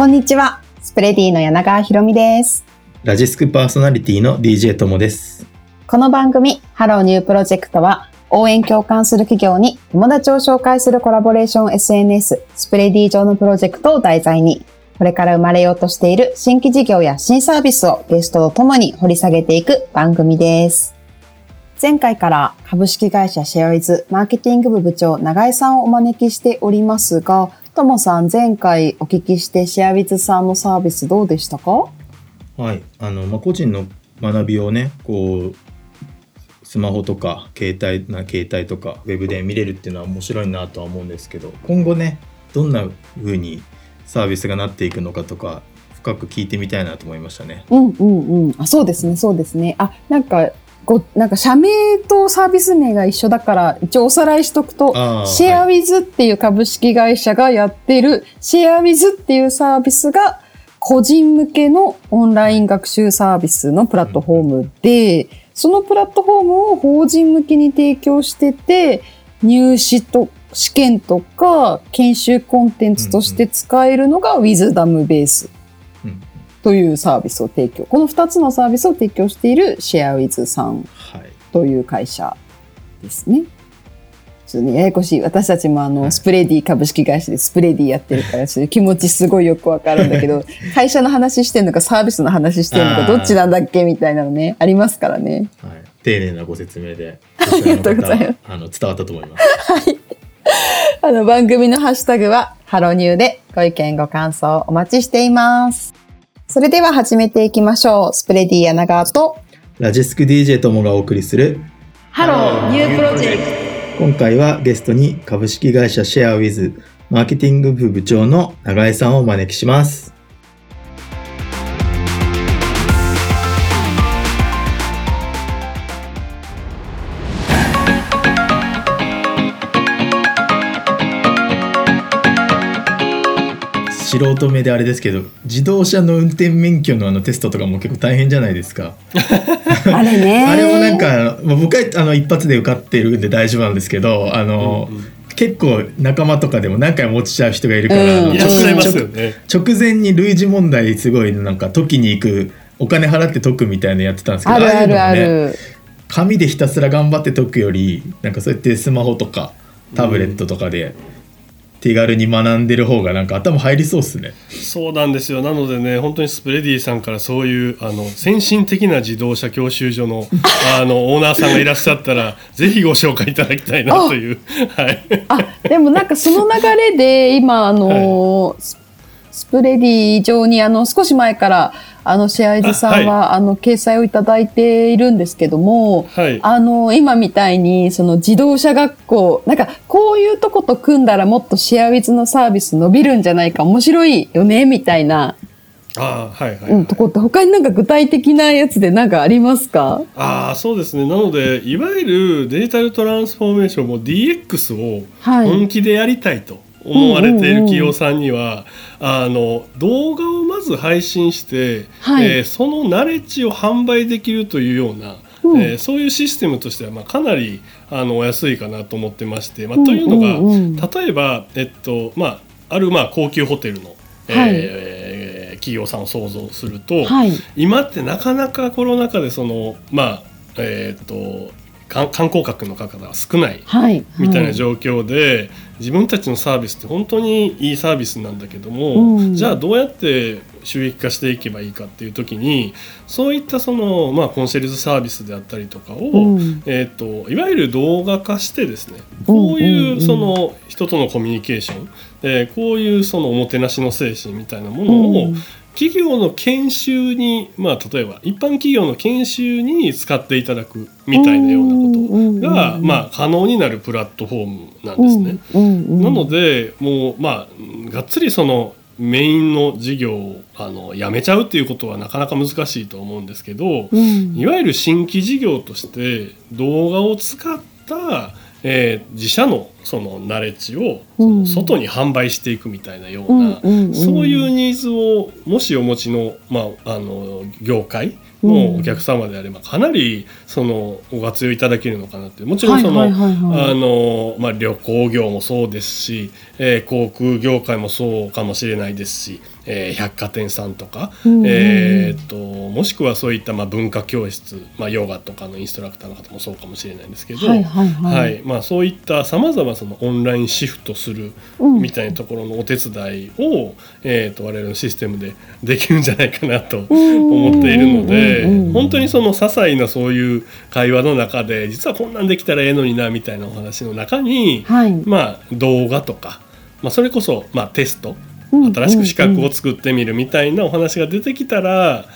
こんにちは。スプレディの柳川ひろみです。ラジスクパーソナリティの DJ ともです。この番組、ハローニュープロジェクトは、応援共感する企業に友達を紹介するコラボレーション SNS、スプレディ上のプロジェクトを題材に、これから生まれようとしている新規事業や新サービスをゲストとともに掘り下げていく番組です。前回から株式会社シェアウィズマーケティング部部長永井さんをお招きしておりますが、ともさん前回お聞きしてシェアウィズさんのサービスどうでしたか？はい。あの、まあ、個人の学びをね、こう、スマホとか携帯な携帯とかウェブで見れるっていうのは面白いなとは思うんですけど今後ねどんな風にサービスがなっていくのかとか深く聞いてみたいなと思いましたね。うんうんうん。あ、そうですね、そうですね。あ、なんか、ご、なんか社名とサービス名が一緒だから、一応おさらいしとくと、シェアウィズっていう株式会社がやってる、シェアウィズっていうサービスが、個人向けのオンライン学習サービスのプラットフォームで、そのプラットフォームを法人向けに提供してて、入試と、試験とか研修コンテンツとして使えるのが Wisdom ベース。うんというサービスを提供。この2つのサービスを提供しているシェアウィズさんはい。という会社ですね。ちょっとね、ややこしい。私たちもあの、はいスプレディ株式会社でスプレディやってるから、そういう気持ちすごいよくわかるんだけど、会社の話してんのかサービスの話してんのか、どっちなんだっけみたいなのね、ありますからね。はい。丁寧なご説明でありがとうございますあの伝わったと思います。あの、番組のハッシュタグは、ハロニューでご意見ご感想お待ちしています。それでは始めていきましょう。スプレディ柳川と、ラジスク DJ ともがお送りするハローニュープロジェクト。今回はゲストに株式会社シェアウィズマーケティング部部長の永井さんをお招きします。素人目であれですけど自動車の運転免許のあのテストとかも結構大変じゃないですか。あれね。あれもなんか、まあ、僕はあの一発で受かってるんで大丈夫なんですけどあの、結構仲間とかでも何回も落ちちゃう人がいるから、うん。直前に類似問題すごいなんか解きに行くお金払って解くみたいなのやってたんですけどあるあるあああいうのもねる。紙でひたすら頑張って解くよりなんかそうやってスマホとかタブレットとかで手軽に学んでる方がなんか頭入りそうっすね。そうなんですよ。なのでね、本当にスプレディさんからそういうあの先進的な自動車教習所の あのオーナーさんがいらっしゃったら、ぜひご紹介いただきたいなという。はい。あ、でもなんかその流れで、今、あの、ススプレディ上に、あの、少し前から、あの、シェアイズさんは、あ,、の、掲載をいただいているんですけども、はい。あの、今みたいに、その自動車学校、なんか、こういうとこと組んだらもっとシェアウィズのサービス伸びるんじゃないか、面白いよね、みたいな、あーはいはい、うん、とこって、他になんか具体的なやつでなんかありますか？ああそうですね。なのでいわゆるデジタルトランスフォーメーションも DX をはい。本気でやりたいと思われている企業さんには、あの動画をまず配信して、はい。えーそのナレッジを販売できるというような、うん。えーそういうシステムとしては、まあ、かなりあのお安いかなと思ってまして、まあうんというのが、うんうん。例えば、えっとまあ、あるまあ高級ホテルの、えー企業さんを想像すると、はい。今ってなかなかコロナ禍でそのまあえっ、と観観光客の方が少ないはい。みたいなはい。状況で、自分たちのサービスって本当にいいサービスなんだけども、うん。じゃあどうやって収益化していけばいいかっていう時にそういったその、まあ、コンシェルジュサービスであったりとかを、うん。えー、といわゆる動画化してですねこういううんその人とのコミュニケーション、えーこういうそのおもてなしの精神みたいなものを、うん企業の研修に、まあ、例えば一般企業の研修に使っていただくみたいなようなことが、うんまあ、可能になるプラットフォームなんですね。なのでもうまあがっつりそのメインの事業をあのやめちゃうっていうことはなかなか難しいと思うんですけど、うん。いわゆる新規事業として動画を使った、えー自社のそのナレッジをうん。その外に販売していくみたいなよううんな、そういうニーズをもしお持ちの,、まあ、あの業界のお客様であればかなりそのご活用いただけるのかなって。もちろんその、旅行業もそうですし、えー航空業界もそうかもしれないですし、えー百貨店さんとか、うんうんうん。えーっともしくはそういったまあ文化教室、まあ、ヨガとかのインストラクターの方もそうかもしれないんですけど、はいはいはい。はい。まあ、そういったさまざまそのオンラインシフトするうん。みたいなところのお手伝いを、えー、と我々のシステムでできるんじゃないかなとん。思っているのでうんうんうん。本当にその些細なそういう会話の中で実はこんなんできたらええのになみたいなお話の中に、はい。まあ、動画とか、まあ、それこそ、まあ、テストうん新しく資格を作ってみるみたいなお話が出てきたら、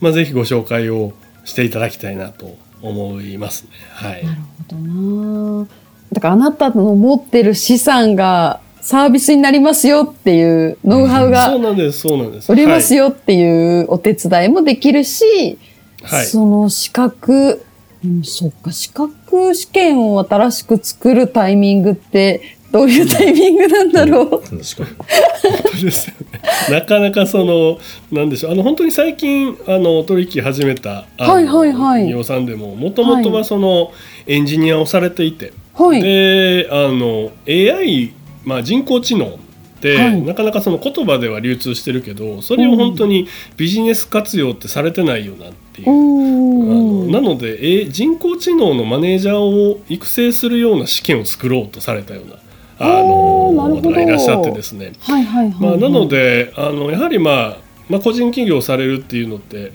まあ、ぜひご紹介をしていただきたいなと思いますね。はい、なるほどなだからあなたの持ってる資産がサービスになりますよっていうノウハウそうがなんですそうなんです。売れますよっていうお手伝いもできるし、はいその資格、うん、そっか、資格試験を新しく作るタイミングってどういうタイミングなんだろう。確かに。本当ですよね。なかなかそのなんでしょう。あの本当に最近あの取引始めたはいはいはい。企業さんでももともとはそのエンジニアをされていて、はい。であの AI まあ人工知能って、はい。なかなかその言葉では流通してるけどそれを本当にビジネス活用ってされてないよなっていう。うあんのなので、え人工知能のマネージャーを育成するような試験を作ろうとされたようなあのおーなるほど。方がいらっしゃってですね、はいはいはい、まあ、なのであのやはり、まあ、まあ個人起業されるっていうのって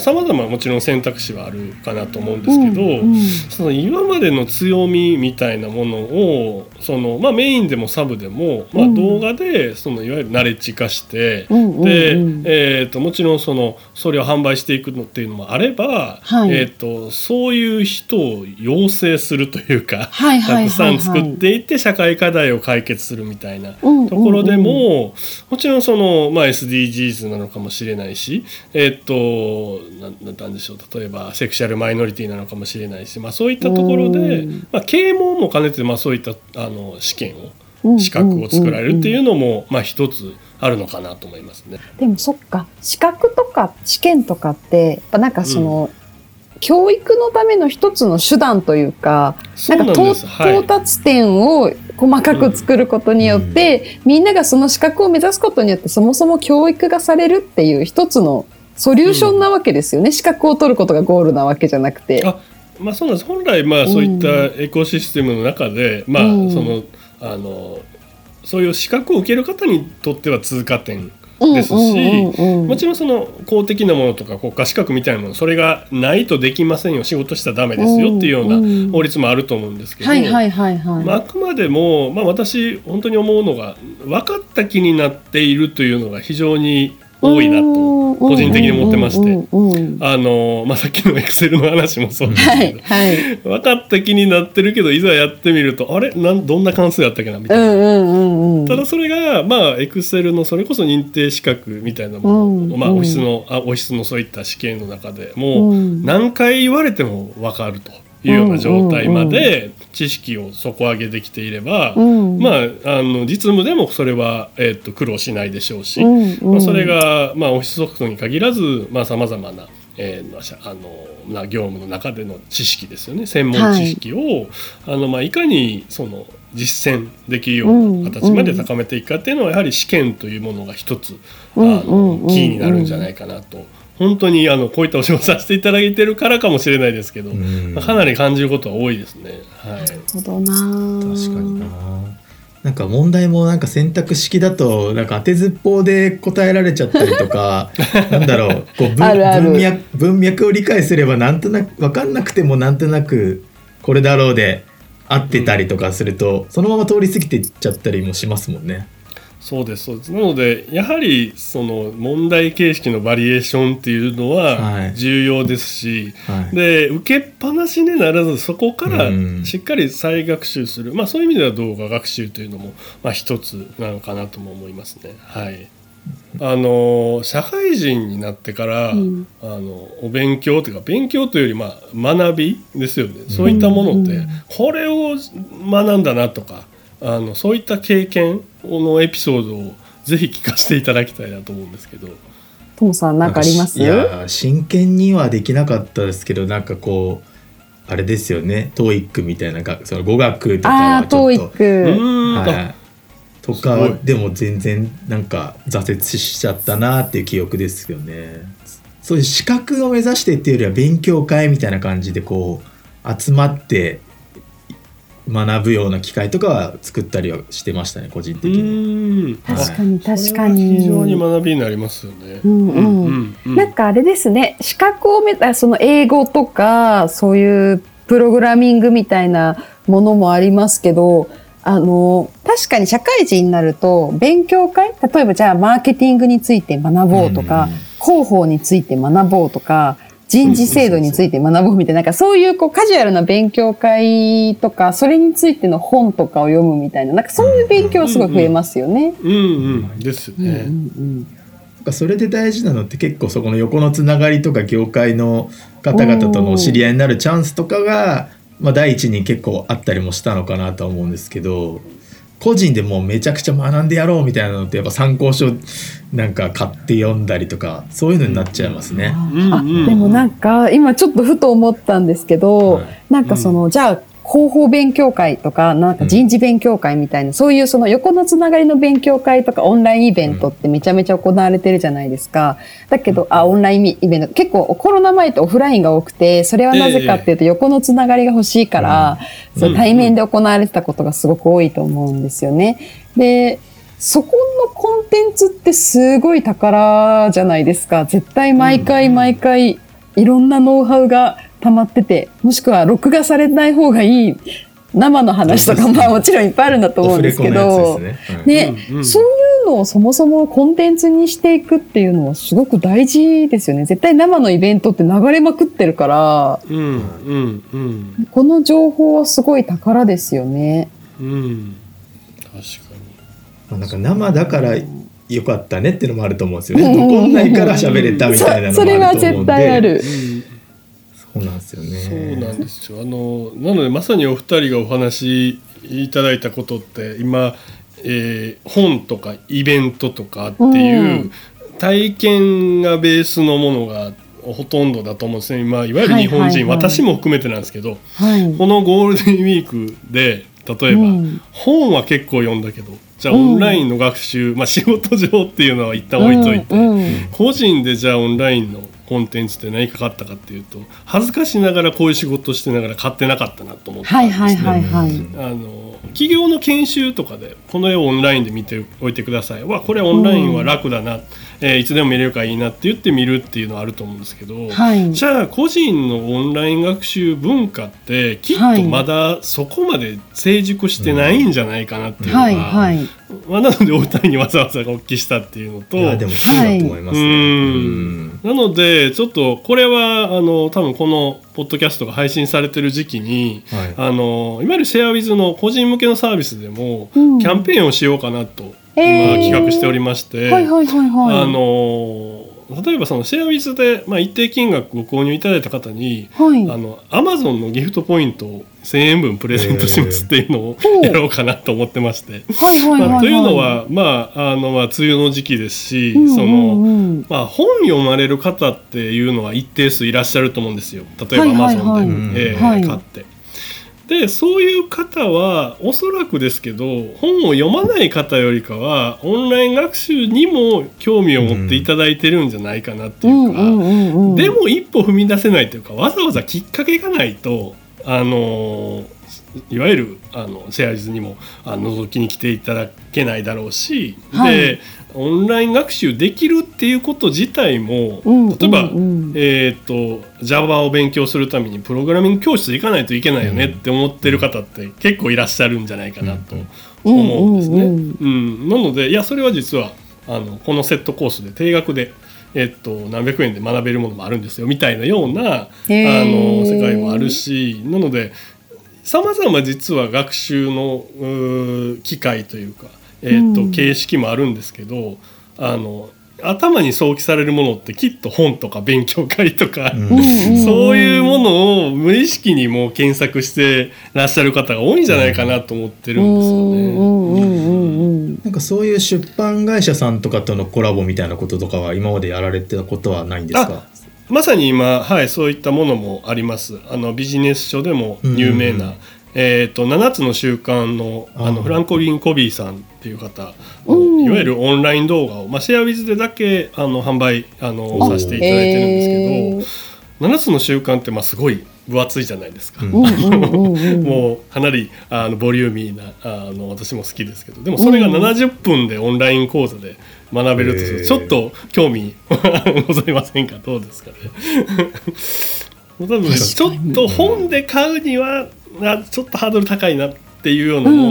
さまざ、まもちろん選択肢はあるかなと思うんですけど、うんうん。その今までの強みみたいなものをその、まあ、メインでもサブでも、まあ、うん。動画でそのいわゆるナレッジ化して、うんで、えー、ともちろんそのそれを販売していくのっていうのもあれば、はい。えー、とそういう人を養成するというか、はいはいたくさん作っていって社会課題を解決するみたいな。うんところでも、もちろんその、まあ、SDGs なのかもしれないし、えっとなんなんでしょう例えばセクシャルマイノリティなのかもしれないし、まあ、そういったところでうん、まあ、啓蒙も兼ねて、まあ、そういったあの試験うんを資格を作られるっていうのも、まあ、一つあるのかなと思いますね。でもそっか資格とか試験とかってやっぱなんかその、教育のための一つの手段というかそうんなか到達点を細かく作ることによって、みんながその資格を目指すことによってそもそも教育がされるっていう一つのソリューションなわけですよね、資格を取ることがゴールなわけじゃなくて。あまあそうなんです。本来まあそういったエコシステムの中で、まあうん。そのあのそういう資格を受ける方にとっては通過点ですしもちろんその公的なものとか国家資格みたいなものそれがないとできませんよ。仕事したらダメですよっていうような法律もあると思うんですけど、あくまでも、まあ、私本当に思うのが分かった気になっているというのが非常に多いなと個人的に思ってまして。うん。うんうんうんあの、まあ、さっきのエクセルの話もそうですはいけど、はい。分かった気になってるけどいざやってみるとあれ？なんどんな関数やったっけな？みたいな。うんうんうんうん。ただそれがまあエクセルのそれこそ認定資格みたいなもの。を、うんまあ、うん。オフィスのあオフィスのそういった試験の中でもううん。何回言われても分かるというような状態まで知識を底上げできていれば、うん。まああの実務でもそれは、えっと苦労しないでしょうし、うんうん。まあ、それが、まあ、オフィスソフトに限らずさまざ、まな、えーまあのな業務の中での知識ですよね。専門知識を、あのまあ、いかにその実践できるような形まで高めていくかっていうのはやはり試験というものが一つ、うんあうん。のキーになるんじゃないかなと。本当にあのこういったお仕事させていただいてるからかもしれないですけど、うん。まあかなり感じることは多いですね。はい、なるほどな。確かにな。なんか問題もなんか選択式だとなんか当てずっぽうで答えられちゃったりとか なんだろうこう文あるある。文脈文脈を理解すればなんとなく分かんなくてもなんとなくこれだろうで合ってたりとかすると、そのまま通り過ぎていっちゃったりもしますもんね。そうですそうです。なのでやはりその問題形式のバリエーションっていうのははい。重要ですし、はい。で受けっぱなしにならずそこからうん。しっかり再学習する、まあ、そういう意味では動画学習というのも、まあ、一つなのかなとも思いますね。はい。あの社会人になってから、うん。あのお勉強というか勉強というより、まあ、学びですよね。そういったものって、うん。これを学んだなとかあのそういった経験のエピソードをぜひ聞かせていただきたいなと思うんですけど。トムさん何かあります？いや真剣にはできなかったですけどなんかこうあれですよね。TOEIC みたいながその語学とかはちょっと。はい、とかでも全然なんか挫折しちゃったなっていう記憶ですよね。そういう資格を目指してっていうよりは勉強会みたいな感じでこう集まって学ぶような機会とかは作ったりはしてましたね個人う的に。ん。確かに確かに。非常に学びになりますよね。うん。うんうんうん。なんかあれですね資格をめたその英語とかそういうプログラミングみたいなものもありますけどあの確かに社会人になると勉強会例えばじゃあマーケティングについて学ぼうとか、うんうん。広報について学ぼうとか人事制度について学ぼうみたいな、なんかそういうこうカジュアルな勉強会とか、それについての本とかを読むみたいな、なんかそういう勉強すごい増えますよね。うんうんですうんうんね。うんなんかそれで大事なのって結構そこの横のつながりとか業界の方々とのお知り合いになるチャンスとかが、まあ、第一に結構あったりもしたのかなとは思うんですけど個人でもうめちゃくちゃ学んでやろうみたいなのってやっぱ参考書なんか買って読んだりとかそういうのになっちゃいますね。あうん。うん。でもなんか今ちょっとふと思ったんですけど、はい。なんかその、じゃあ広報勉強会とか、なんか人事勉強会みたいな、そういうその横のつながりの勉強会とかオンラインイベントってめちゃめちゃ行われてるじゃないですか。だけど、あ、オンラインイベント、結構コロナ前ってオフラインが多くて、それはなぜかっていうと横のつながりが欲しいから、そううん。対面で行われてたことがすごく多いと思うんですよね。で、そこのコンテンツってすごい宝じゃないですか。絶対毎回毎回いろんなノウハウが溜まってて、もしくは録画されない方がいい生の話とか、まあもちろんいっぱいあるんだと思うんですけど、ね。はいね、うんうんそういうのをそもそもコンテンツにしていくっていうのはすごく大事ですよね。絶対生のイベントって流れまくってるから、うんうんうんこの情報はすごい宝ですよね。うん確かまあなんか生だからよかったねっていうのもあると思うんですよね。残んないから喋れたみたいなのもそそれはあると思うんで。絶対ある。そうなんですよね。そうなんですよ。あのなのでまさにお二人がお話しいただいたことって今、えー本とかイベントとかっていうう体験がベースのものがほとんどだと思うんですね、まあ、いわゆる日本人、はいはいはい。私も含めてなんですけどはい。このゴールデンウィークで例えば、うん。本は結構読んだけどじゃあうんオンラインの学習、まあ、仕事上っていうのは一旦置いといて、うん。うん。個人でじゃあオンラインのコンテンツって何かかったかっていうと恥ずかしながらこういう仕事してながら買ってなかったなと思ったんはいですね。はいはいはい。あの企業の研修とかでこの絵をオンラインで見ておいてくださいわこれオンラインは楽だな、えーいつでも見れるからいいなって言って見るっていうのはあると思うんですけど、はい。じゃあ個人のオンライン学習文化ってきっとまだそこまで成熟してないんじゃないかなっていうのが、はいはい。まあ、なのでお二人にわざわざお聞きしたっていうのといやでもそうだと思いますね。ううんんなのでちょっとこれはあの多分このポッドキャストが配信されてる時期にはいあのいわゆるシェアウィズの個人向けのサービスでもキうんャンペーンをしようかなと今企画しておりまして、はいはいはいはい。あの例えばそのシェアウィズで、まあ、一定金額ご購入いただいた方にはい。あのアマゾンのギフトポイントを1000円分プレゼントしますっていうのをやろうかなと思ってまして。はいはいはいはい。まあ、というのは、まあ、あの、まあ、梅雨の時期ですし、うんうんうん、その、まあ、本読まれる方っていうのは一定数いらっしゃると思うんですよ。例えば、はいアマゾンで、え買って。で、そういう方は、おそらくですけど、本を読まない方よりかは、オンライン学習にも興味を持っていただいてるんじゃないかなっていうか、うんうんうんうん、でも一歩踏み出せないというかわざわざきっかけがないとあのーいわゆるあのシェアリズにもあの覗きに来ていただけないだろうし、はい。でオンライン学習できるっていうこと自体も、うん例えば、うんうん。えー、と Java を勉強するためにプログラミング教室行かないといけないよねって思ってる方って結構いらっしゃるんじゃないかなと思うんですね。うん。なのでいやそれは実はあのこのセットコースで定額で、えっと、何百円で学べるものもあるんですよみたいなようなあの世界もあるしなのでさまざま実は学習の機会というか、えっとうん。形式もあるんですけどあの頭に想起されるものってきっと本とか勉強会とか、うん。そういうものを無意識にもう検索してらっしゃる方が多いんじゃないかなと思ってるんですよね。うんうんうんうんなんかそういう出版会社さんとかとのコラボみたいなこととかは今までやられてたことはないんですか？まさに今、はい、そういったものもあります。あのビジネス書でも有名な、うん。えー、と7つの習慣のあのフランコリン・コビーさんっていう方いわゆるオンライン動画を、まあ、シェアウィズでだけあの販売あのあさせていただいてるんですへけど7つの習慣ってまあすごい分厚いじゃないですか。うん。もうかなりあのボリューミーなあの私も好きですけどでもそれがうん。70分でオンライン講座で学べるとするへーとちょっと興味ございませんか？どうですかね？多分ちょっと本で買うにはあちょっとハードル高いなっていうようなもの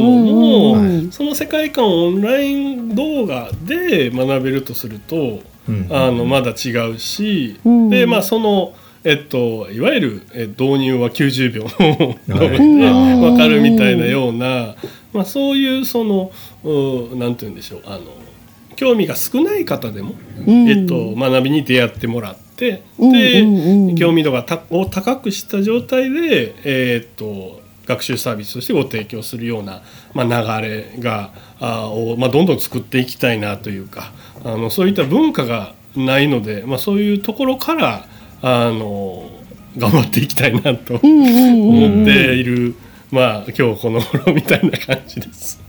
も、その世界観をオンライン動画で学べるとするとうん。あのまだ違うし、うん。でまあそのえっと、いわゆるえ導入は90秒。でうん。分かるみたいなような、まあ、そういうそのうなんて言うんでしょう。あの興味が少ない方でも、うん。えっと、学びに出会ってもらって、うんで、うんうん。興味度がたを高くした状態で、えっと学習サービスとしてご提供するような、まあ、流れがあを、まあ、どんどん作っていきたいなというかあのそういった文化がないので、まあ、そういうところからあの頑張っていきたいなとうんうんうん思っている、まあ今日この頃みたいな感じです。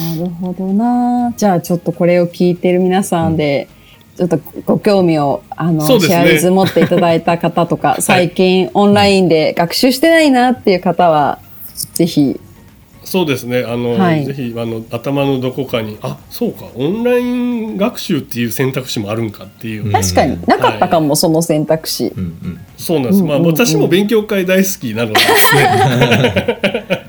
なるほどな。じゃあちょっとこれを聞いてる皆さんで、ちょっとご興味を、あの、ねシェアリズ持っていただいた方とか、最近オンラインで学習してないなっていう方は、ぜひ、そうですね。あの、はい。ぜひあの頭のどこかにあそうかオンライン学習っていう選択肢もあるんかっていう、うん。確かになかったかも、その選択肢。うんうん。そうなんです、まあうんうん。うん私も勉強会大好きなので。ですね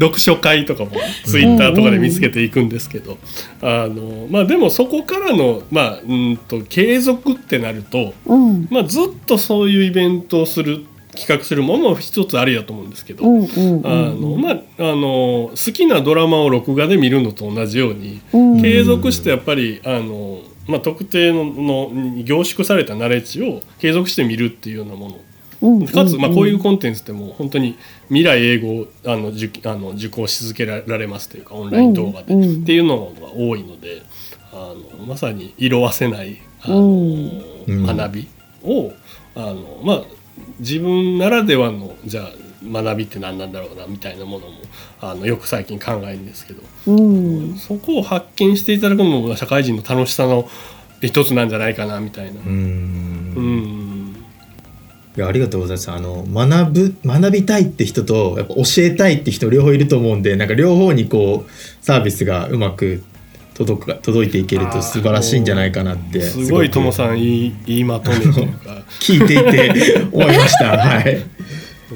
読書会とかもツイッターとかで見つけていくんですけど、あのまあでもそこからのまあうんと継続ってなると、うん。まあ、ずっとそういうイベントをする企画するものも一つありだと思うんですけど、うんうんあのまあ、あの好きなドラマを録画で見るのと同じようにうん。継続してやっぱりあの、まあ、特定ののに凝縮されたナレッジを継続して見るっていうようなもの。うんかつ、まあ、こういうコンテンツってもう本当に未来英語をあの受あの受講し続けられますというかオンライン動画で、うんうん。っていうのが多いのであのまさに色あせないあの、うん。学びをあの、まあ、自分ならではのじゃあ学びって何なんだろうなみたいなものもあのよく最近考えるんですけど、うん。そこを発見していただくのも社会人の楽しさの一つなんじゃないかなみたいな。ううんんいやありがとうございますあの学ぶ学びたいって人とやっぱ教えたいって人両方いると思うんでなんか両方にこうサービスがうまく届くか届いていけると素晴らしいんじゃないかなって。すごいともさんん言い言いまとめというか 聞いていて思いました。はい。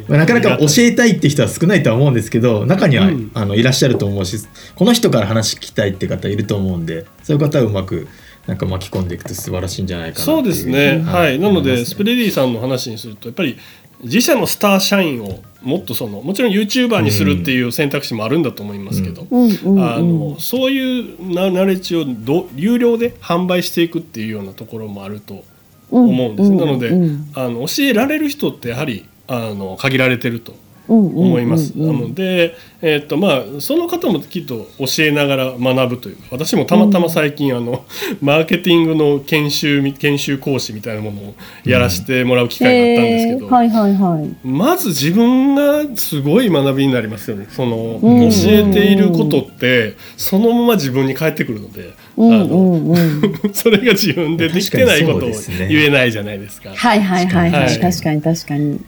まあなかなか教えたいって人は少ないとは思うんですけど中には、うん。あのいらっしゃると思うしこの人から話聞きたいって方いると思うんでそういう方をうまくなんか巻き込んでいくと素晴らしいんじゃないかなそうですね、はい、なのでスプレディさんの話にするとやっぱり自社のスター社員をもっとそのもちろん YouTuber にするっていう選択肢もあるんだと思いますけど、あのそういうナナレッジをど有料で販売していくっていうようなところもあると思うんです、なので、うんあの教えられる人ってやはりあの限られてると思思います。なので、えーっとまあ、その方もきっと教えながら学ぶというか私もたまたま最近、あの マーケティングの研修み研修講師みたいなものをやらせてもらう機会があったんですけど、はいはいはい。まず自分がすごい学びになりますよねその、うん教えていることってそのまま自分に返ってくるので、うんあのうんうん。それが自分でできてないことを言えないじゃないですか。はいはいはいははいい。確かに確かに。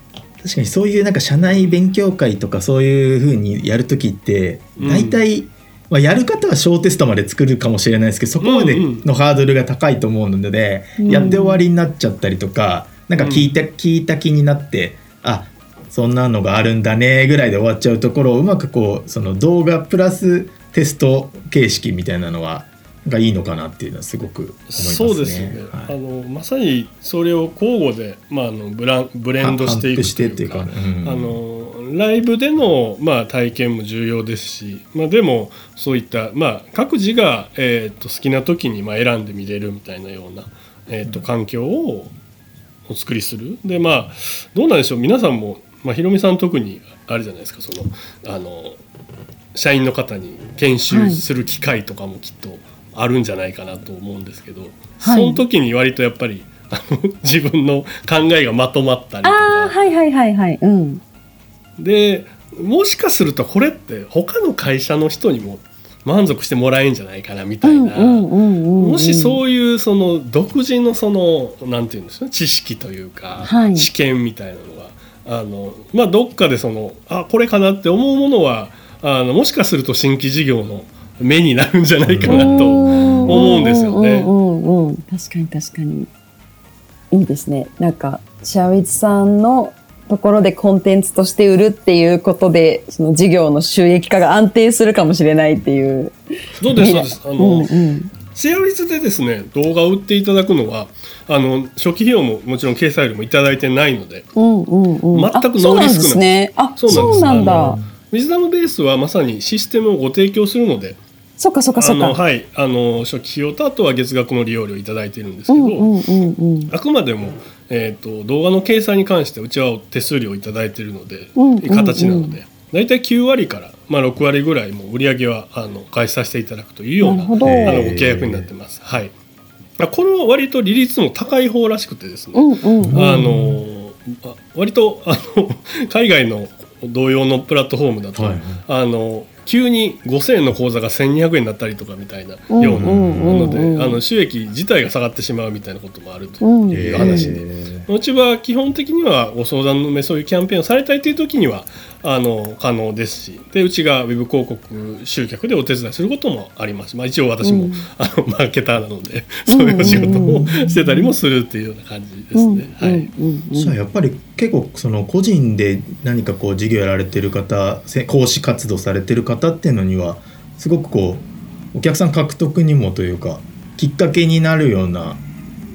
確かにそういうなんか社内勉強会とかそういうふうにやるときってうん。大体、まあ、やる方は小テストまで作るかもしれないですけどそこまでのハードルが高いと思うので、うん。やって終わりになっちゃったりとかなんか聞いた、聞いた気になってあそんなのがあるんだねぐらいで終わっちゃうところをうまくこうその動画プラステスト形式みたいなのはなんかいいのかなっていうのはすごく思いますね。そうですよね、はい。あのまさにそれを交互で、まあ、あのブランブレンドしていく反復してっていうか、というかうんあのライブでの、まあ、体験も重要ですし、まあ、でもそういった、まあ、各自が、えー、と好きな時に、まあ、選んで見れるみたいなような、えー、と環境をお作りする。でまあどうなんでしょう。皆さんも、まあ、ひろみさん特にあれじゃないですか。そのあの社員の方に研修する機会とかもきっとあるんじゃないかなと思うんですけど、はい、その時に割とやっぱりあの 自分の考えがまとまったりとか。はいはいはいはい、うん、でもしかするとこれって他の会社の人にも満足してもらえんじゃないかなみたいな。もしそういうその独自のそのなんていうんですか知識というか、はい、知見みたいなのがあのまあどっかでそのあこれかなって思うものはあのもしかすると新規事業の目になるんじゃないかなと思うんですよね。確かに確かにいいですね。なんかシャーウィズさんのところでコンテンツとして売るっていうことで、その事業の収益化が安定するかもしれないっていう。そうです、そうです。あの、うんうん、シェア率でですね、動画を売っていただくのは、あの、初期費用ももちろん掲載料もいただいてないので、うんうんうん、全くノーリスクなんですね。あ、そうなんだ。ウィズダムベースはまさにシステムをご提供するので、そっかそっかそっか。はい、あの初期費用とあとは月額の利用料いただいているんですけど、うんうんうんうん、あくまでもえーと、動画の掲載に関してうちは手数料を頂いているので、うんうんうん、形なので大体9割から、まあ、6割ぐらいも売り上げはあの開始させていただくというようなあのご契約になってます。はい、この割と利率も高い方らしくてですね、うんうんうん、あの割とあの海外の同様のプラットフォームだと、はい、あの急に5,000円の口座が1,200円になったりとかみたいなようなのであの収益自体が下がってしまうみたいなこともあると。いう話で、うちは基本的にはご相談の目そういうキャンペーンをされたいという時にはあの可能ですしでうちがウェブ広告集客でお手伝いすることもあります、まあ、一応私も、うん、あのマーケターなので そういうお仕事もしてたりもするっていうような感じですね。はい、じゃあやっぱり結構その個人で何かこう事業やられてる方講師活動されてる方っていうのにはすごくこうお客さん獲得にもというかきっかけになるような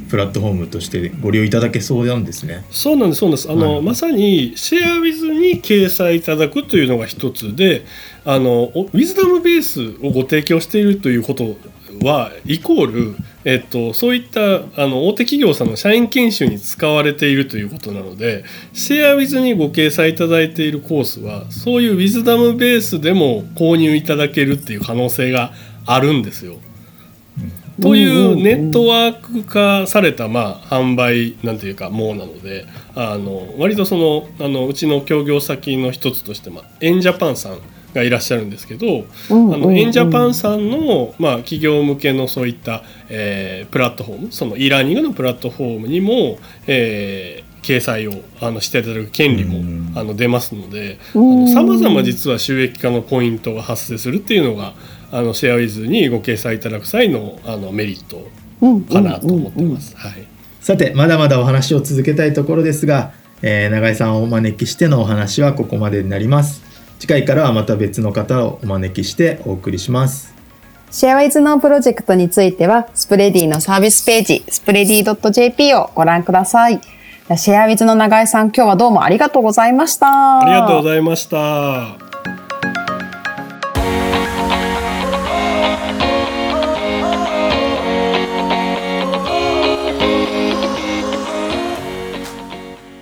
プラットフォームとしてご利用いただけそうなんですね。そうなんです、そうなんです。あの、はい、まさにシェアウィズに掲載いただくというのが一つで、あのウィズダムベースをご提供しているということはイコール、えっと、そういったあの大手企業さんの社員研修に使われているということなのでシェアウィズにご掲載いただいているコースはそういうウィズダムベースでも購入いただけるっていう可能性があるんですよ。というネットワーク化されたまあ販売なんていうかもうなのであの割とそのあのうちの協業先の一つとして、まあ、エンジャパンさんがいらっしゃるんですけど、あのエンジャパンさんの、まあ、企業向けのそういった、えー、プラットフォームその e ラーニングのプラットフォームにも、えー、掲載をあのしていただく権利も、あの出ますのでさまざま実は収益化のポイントが発生するっていうのがあのシェアウィズにご掲載いただく際のあのメリットかなと思ってます。はい、さてまだまだお話を続けたいところですが、えー、永井さんをお招きしてのお話はここまでになります。次回からはまた別の方をお招きしてお送りします。シェアウィズのプロジェクトについては、スプレディのサービスページ、スプレディ .jp をご覧ください。シェアウィズの永井さん、今日はどうもありがとうございました。ありがとうございました。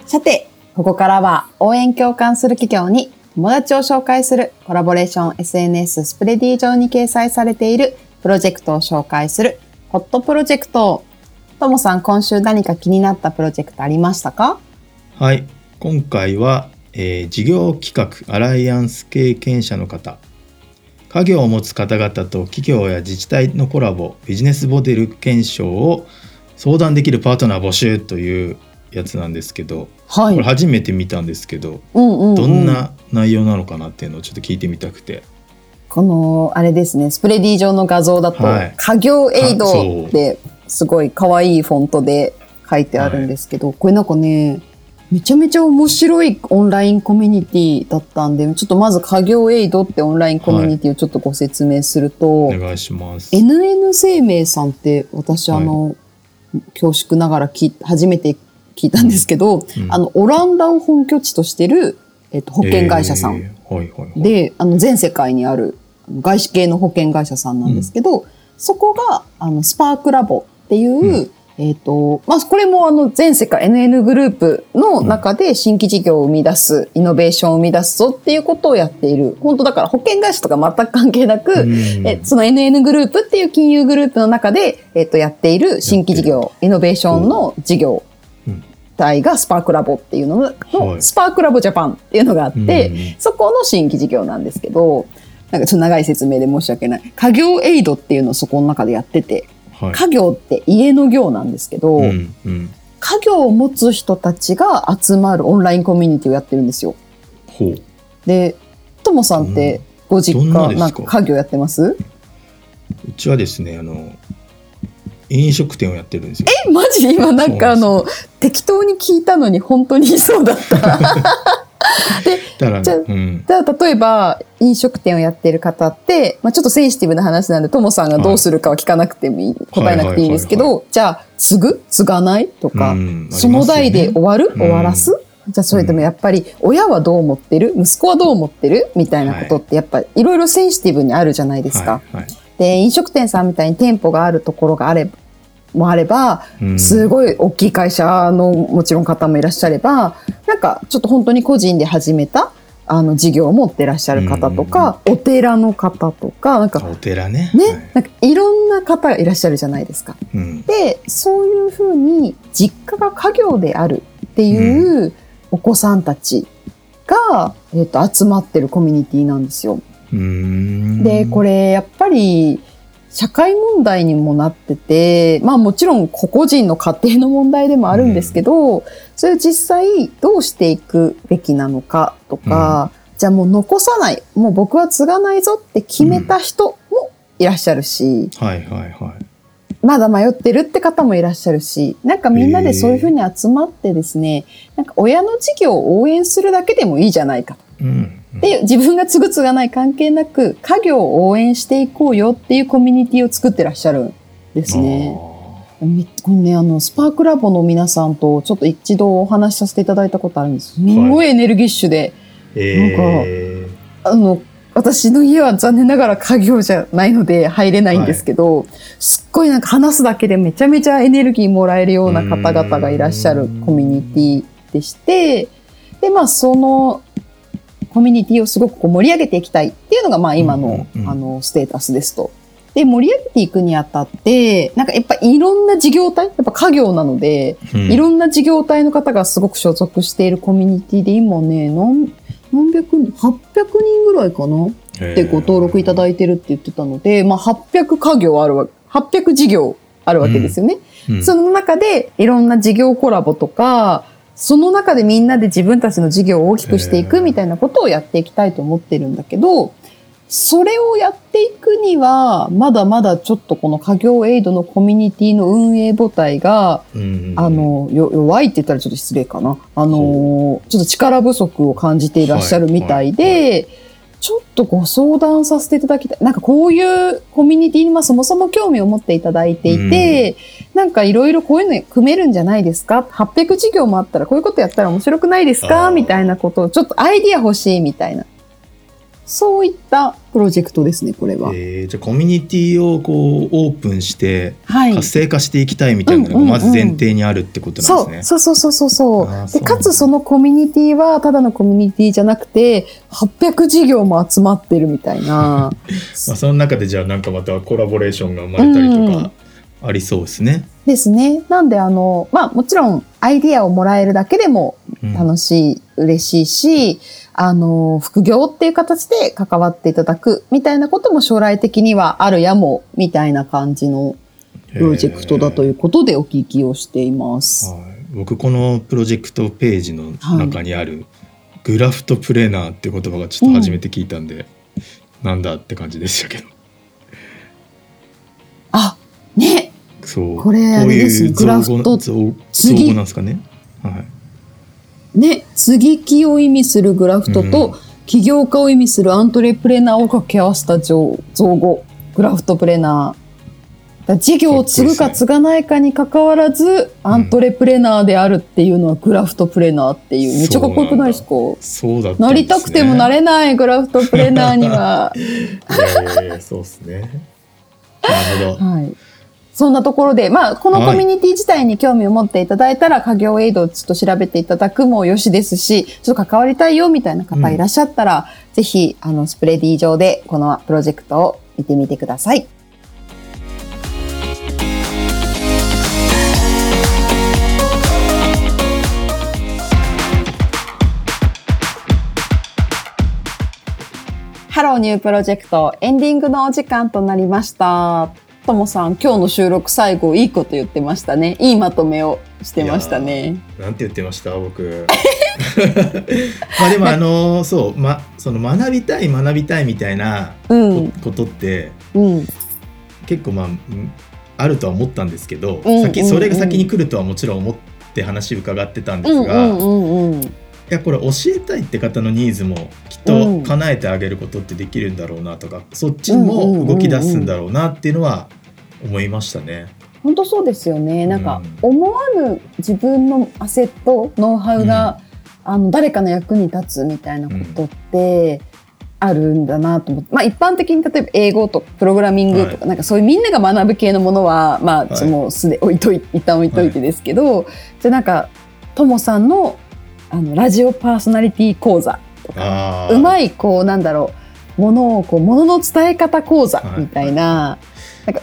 さて、ここからは応援共感する企業に友達を紹介するコラボレーション SNS スプレディ上に掲載されているプロジェクトを紹介するホットプロジェクト。ともさん、今週何か気になったプロジェクトありましたか？はい。今回は、えー、事業企画アライアンス経験者の方、家業を持つ方々と企業や自治体のコラボ、ビジネスモデル検証を相談できるパートナー募集というやつなんですけど、はい、これ初めて見たんですけど、うんうんうん、どんな内容なのかなっていうのをちょっと聞いてみたくて。このあれですねスプレディ上の画像だと、はい、家業エイドってすごい可愛いフォントで書いてあるんですけど、はい、これなんかねめちゃめちゃ面白いオンラインコミュニティだったんで、ちょっとまず家業エイドってオンラインコミュニティをちょっとご説明すると、はい、お願いします。NN 生命さんって私あの、恐縮ながらき初めて聞いたんですけど、うん、あの、オランダを本拠地としてるえっと、保険会社さん。えーはいはいはい。で、あの、全世界にある外資系の保険会社さんなんですけど、そこが、あの、スパークラボっていう、うえっ、と、まあ、これもあの、全世界 NN グループの中で新規事業を生み出す、イノベーションを生み出すぞっていうことをやっている。本当だから保険会社とか全く関係なく、うんえその NN グループっていう金融グループの中で、えっ、と、やっている新規事業、イノベーションの事業うん体がスパークラボっていうのの、はいスパークラボジャパンっていうのがあって、うんそこの新規事業なんですけど、なんかちょっと長い説明で申し訳ない。家業エイドっていうのをそこの中でやってて、はい。家業って家の業なんですけど、うんうん。家業を持つ人たちが集まるオンラインコミュニティをやってるんですよ。で、ともさんってご実家、なんか家業やってます？うちはですね、あの、飲食店をやってるんですよ。え、マジ？今なんかあの、適当に聞いたのに本当にそうだった。だから、じゃあうん。じゃあ例えば飲食店をやってる方って、まあ、ちょっとセンシティブな話なんでともさんがどうするかは聞かなくてもいい、答えなくていいんですけはいはいどじゃあ継ぐ？継がない？とか、うんその代で終わる、うん。終わらす？じゃあそれでもやっぱり親はどう思ってる？息子はどう思ってる？みたいなことってやっぱりいろいろセンシティブにあるじゃないですか。はいはいで飲食店さんみたいに店舗があるところがあれもあればうんすごい大きい会社のもちろん方もいらっしゃればなんかちょっと本当に個人で始めたあの事業を持ってらっしゃる方とか、お寺の方とかなんかお寺ね。ね、はいなんかいろんな方がいらっしゃるじゃないですか。うん。でそういうふうに実家が家業であるっていうお子さんたちが、えっと集まってるコミュニティなんですよ。でこれやっぱり社会問題にもなっててまあもちろん個々人の家庭の問題でもあるんですけど、それを実際どうしていくべきなのかとか、じゃあもう残さないもう僕は継がないぞって決めた人もいらっしゃるし、はいはいはい。まだ迷ってるって方もいらっしゃるしなんかみんなでそういうふうに集まってですねなんか親の事業を応援するだけでもいいじゃないかうん。で自分が継ぐ継がない関係なく家業を応援していこうよっていうコミュニティを作ってらっしゃるんですね。みこれねあのスパークラボの皆さんとちょっと一度お話しさせていただいたことあるんです。すごいエネルギッシュで、あー。えあの私の家は残念ながら家業じゃないので入れないんですけど、すっごいなんか話すだけでめちゃめちゃエネルギーもらえるような方々がいらっしゃるコミュニティでしてでまあそのコミュニティをすごくこう盛り上げていきたいっていうのがまあ今の,、うんうんうん。あのステータスですと。で盛り上げていくにあたってなんかやっぱいろんな事業体やっぱ家業なので、ーいろんな事業体の方がすごく所属しているコミュニティで今ね何何百人800人ぐらいかな？ってご登録いただいてるって言ってたので、まあ、800家業あるわ800事業あるわけですよね。うん。その中でいろんな事業コラボとかその中でみんなで自分たちの事業を大きくしていくみたいなことをやっていきたいと思ってるんだけどそれをやっていくにはまだまだちょっとこの家業エイドのコミュニティの運営母体がうんあの、よ弱いって言ったらちょっと失礼かな。あの、ちょっと力不足を感じていらっしゃるみたいで、ちょっとご相談させていただきたい。なんかこういうコミュニティにまあそもそも興味を持っていただいていて、なんかいろいろこういうの組めるんじゃないですか ?800 事業もあったらこういうことやったら面白くないですあかーみたいなことをちょっとアイディア欲しいみたいな。そういったプロジェクトですね、これは。えーじゃあコミュニティをこうオープンしてはい。活性化していきたいみたいなのがまず前提にあるってことなんですね。そうそうそうそうそうでかつそのコミュニティはただのコミュニティじゃなくて800事業も集まってるみたいな まあ、その中でじゃあなんかまたコラボレーションが生まれたりとかありそうですね。ですねなんであのまあもちろんアイディアをもらえるだけでもうん楽しい、嬉しいしあの副業っていう形で関わっていただくみたいなことも将来的にはあるやもみたいな感じのプロジェクトだということでお聞きをしています。はい、僕このプロジェクトページの中にある、グラフトプレーナーって言葉がちょっと初めて聞いたんで、なんだって感じでしたけど。あね。そう。これあれですね。グラフト造語なんですかね、はい、ね、接ぎ木を意味するグラフトと、うん。起業家を意味するアントレプレナーを掛け合わせた造造語、グラフトプレナー。ら事業を継ぐか継がないかに関わらず、アントレプレナーであるっていうのはグラフトプレナーっていう、めっちゃかっこよくないですかそうだね。なりたくてもなれないグラフトプレナーには。そうですね。なるほど。はい。そんなところで、まあ、このコミュニティ自体に興味を持っていただいたら、家業エイドをちょっと調べていただくもよしですし、ちょっと関わりたいよみたいな方いらっしゃったら、ぜひ、あの、スプレディ上でこのプロジェクトを見てみてください。ハローニュープロジェクトエンディングのお時間となりました。ともさん、今日の収録最後いいこと言ってましたね。いいまとめをしてましたね。なんて言ってました？僕 まあでもあのそうまその学びたい学びたいみたいなこ,、うん、とってうん、結構まあうんあるとは思ったんですけど、うんうん先それが先に来るとはもちろん思って話伺ってたんでうん、うすが、ん、うん、うん。いやこれ教えたいって方のニーズもきっと叶えてあげることってできるんだろうなとか、そっちも動き出すんだろうなっていうのは思いましたね。本当そうですよね。なんか、う思わぬ自分のアセット、ノウハウが、あの、誰かの役に立つみたいなことって、あるんだなと思って。まあ一般的に例えば英語とかプログラミングとか、なんかそういうみんなが学ぶ系のものは、まあ、はい。もうすで置いといて、一旦置いといてですけど、じゃあなんか、ともさんの、あの、ラジオパーソナリティ講座。とか、うまい、こう、なんだろう、ものを、こう、ものの伝え方講座みたいな、なんか、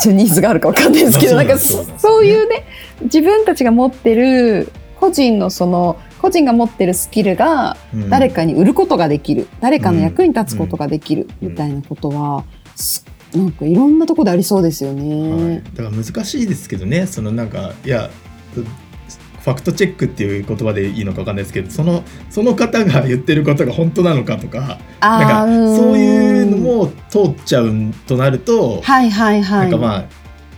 ちょっとニーズがあるかわかんないですけど、まなんかそういうね、自分たちが持ってる、個人のその、個人が持ってるスキルが誰かに売ることができる、誰かの役に立つことができるうん。みたいなことは、すなんかいろんなところでありそうですよはい。ね。だから難しいですけどねそのなんかいやファクトチェックっていう言葉でいいのか分かんないですけどそのその方が言ってることが本当なのかとかなんかーそういうのも通っちゃうとなると、はいはいはい。なんかまあ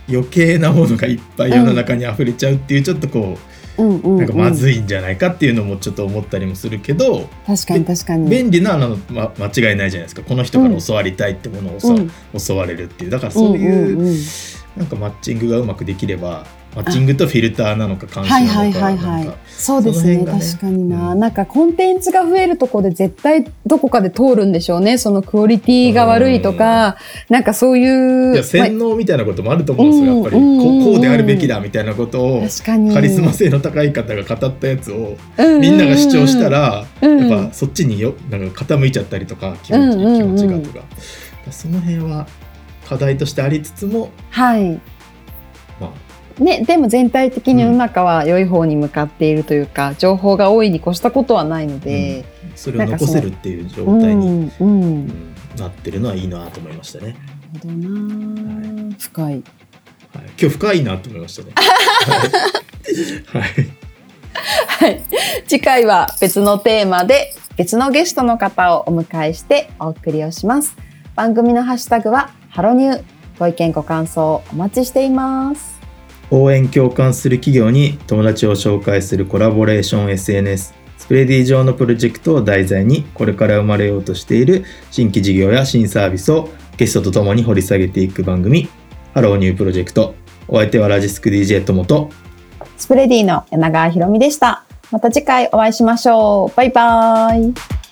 余計なものがいっぱい世の中に溢れちゃうっていうちょっとこうんうんうなんかまずい。いんじゃないかっていうのもちょっと思ったりもするけど確かに確かに。便利なのは間違いないじゃないですかこの人から教わりたいってものを教,、うん教われるっていうだからそういう,、んんんなんかマッチングがうまくできればマッチングとフィルターなのか監視はいなのかはいはいはいなんか。そうですねね確かにな、うん。なんかコンテンツが増えるとこで絶対どこかで通るんでしょうね。そのクオリティが悪いとか、なんかそういういや洗脳みたいなこともあると思うんですよやっぱり。うんこうん。うんこうであるべきだみたいなことをまあ確かに。カリスマ性の高い方が語ったやつをうんうんうん。みんなが主張したらうんやっぱそっちによなんか傾いちゃったりとか気持ち,、うんうんうん気持ちがとか。その辺は課題としてありつつもはい。まあね、でも全体的に世の中は良い方に向かっているというか、情報が多いに越したことはないので、それを残せるっていう状うん態に、うんうん。なってるのはいいなと思いましたね、なるほどな、深い。はい、今日深いなと思いましたね。はい。はい。次回は別のテーマで別のゲストの方をお迎えしてお送りをします。番組のハッシュタグはハロニュー。ご意見ご感想お待ちしています。応援共感する企業に友達を紹介するコラボレーション SNS スプレディ上のプロジェクトを題材にこれから生まれようとしている新規事業や新サービスをゲストとともに掘り下げていく番組ハローニュープロジェクトお相手はラジスク DJ ともとスプレディの柳川ひろみでした。また次回お会いしましょう。バイバーイ。